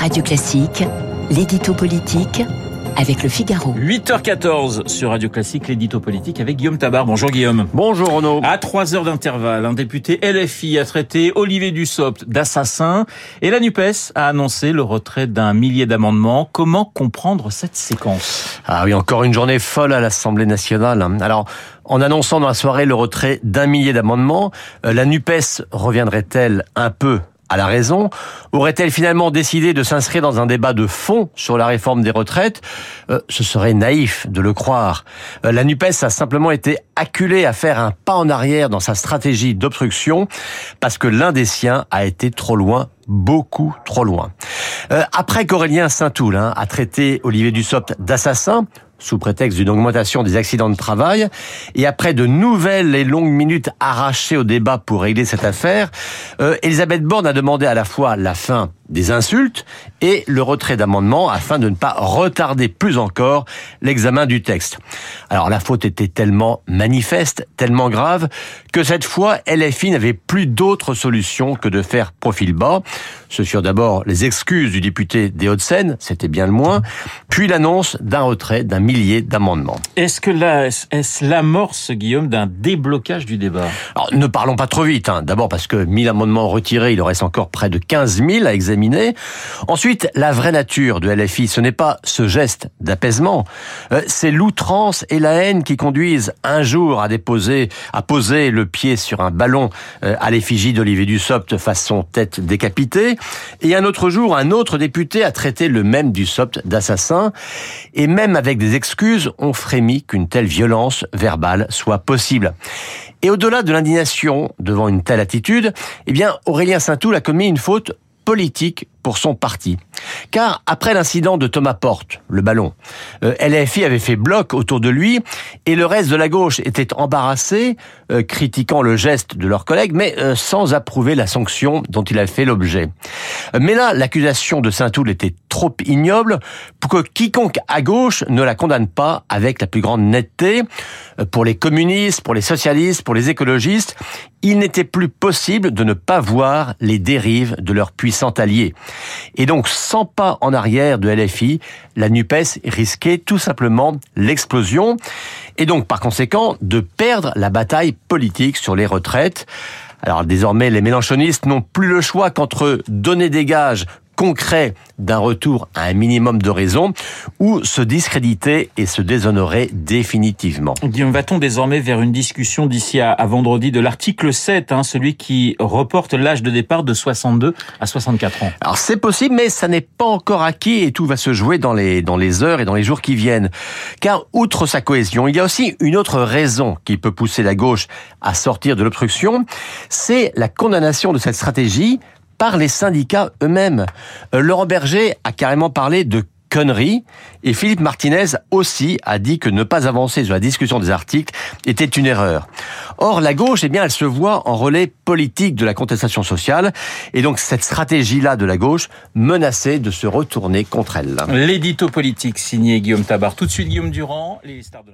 Radio Classique, l'édito politique avec le Figaro. 8h14 sur Radio Classique, l'édito politique avec Guillaume Tabar. Bonjour Guillaume. Bonjour Renaud. À 3 heures d'intervalle, un député LFI a traité Olivier Dussopt d'assassin et la NUPES a annoncé le retrait d'un millier d'amendements. Comment comprendre cette séquence? Ah oui, encore une journée folle à l'Assemblée nationale. Alors, en annonçant dans la soirée le retrait d'un millier d'amendements, euh, la NUPES reviendrait-elle un peu à la raison Aurait-elle finalement décidé de s'inscrire dans un débat de fond sur la réforme des retraites? Euh, Ce serait naïf de le croire. Euh, la NUPES a simplement été acculée à faire un pas en arrière dans sa stratégie d'obstruction parce que l'un des siens a été trop loin beaucoup trop loin. Euh, après qu'Aurélien Saint-Toul hein, a traité Olivier Dussopt d'assassin, sous prétexte d'une augmentation des accidents de travail, et après de nouvelles et longues minutes arrachées au débat pour régler cette affaire, euh, Elisabeth Borne a demandé à la fois la fin des insultes et le retrait d'amendements afin de ne pas retarder plus encore l'examen du texte. Alors la faute était tellement manifeste, tellement grave, que cette fois, LFI n'avait plus d'autre solution que de faire profil bas. Ce furent d'abord les excuses du député des Hauts-de-Seine, c'était bien le moins, puis l'annonce d'un retrait d'un millier d'amendements. Est-ce que là, est-ce l'amorce, Guillaume, d'un déblocage du débat? Alors ne parlons pas trop vite, hein. d'abord parce que 1000 amendements retirés, il en reste encore près de 15 000 à examiner Ensuite, la vraie nature de LFI, ce n'est pas ce geste d'apaisement, euh, c'est l'outrance et la haine qui conduisent un jour à déposer, à poser le pied sur un ballon euh, à l'effigie d'Olivier Dussopt façon tête décapitée, et un autre jour, un autre député a traité le même Dussopt d'assassin, et même avec des excuses, on frémit qu'une telle violence verbale soit possible. Et au-delà de l'indignation devant une telle attitude, eh bien, Aurélien Saint-Toul a commis une faute politique pour son parti. Car après l'incident de Thomas Porte, le ballon, euh, LFI avait fait bloc autour de lui et le reste de la gauche était embarrassé, euh, critiquant le geste de leurs collègues, mais euh, sans approuver la sanction dont il a fait l'objet. Mais là, l'accusation de Saint-Toul était trop ignoble pour que quiconque à gauche ne la condamne pas avec la plus grande netteté. Pour les communistes, pour les socialistes, pour les écologistes, il n'était plus possible de ne pas voir les dérives de leur puissant allié. Et donc, sans pas en arrière de LFI, la NUPES risquait tout simplement l'explosion et donc, par conséquent, de perdre la bataille politique sur les retraites. Alors désormais, les mélanchonistes n'ont plus le choix qu'entre donner des gages concret d'un retour à un minimum de raison ou se discréditer et se déshonorer définitivement. Guillaume, va-t-on désormais vers une discussion d'ici à, vendredi de l'article 7, hein, celui qui reporte l'âge de départ de 62 à 64 ans? Alors c'est possible, mais ça n'est pas encore acquis et tout va se jouer dans les, dans les heures et dans les jours qui viennent. Car outre sa cohésion, il y a aussi une autre raison qui peut pousser la gauche à sortir de l'obstruction, c'est la condamnation de cette stratégie par les syndicats eux-mêmes. Euh, Laurent Berger a carrément parlé de conneries et Philippe Martinez aussi a dit que ne pas avancer sur la discussion des articles était une erreur. Or, la gauche, eh bien, elle se voit en relais politique de la contestation sociale et donc cette stratégie-là de la gauche menaçait de se retourner contre elle. L'édito politique signé Guillaume Tabar. Tout de suite, Guillaume Durand, les stars de.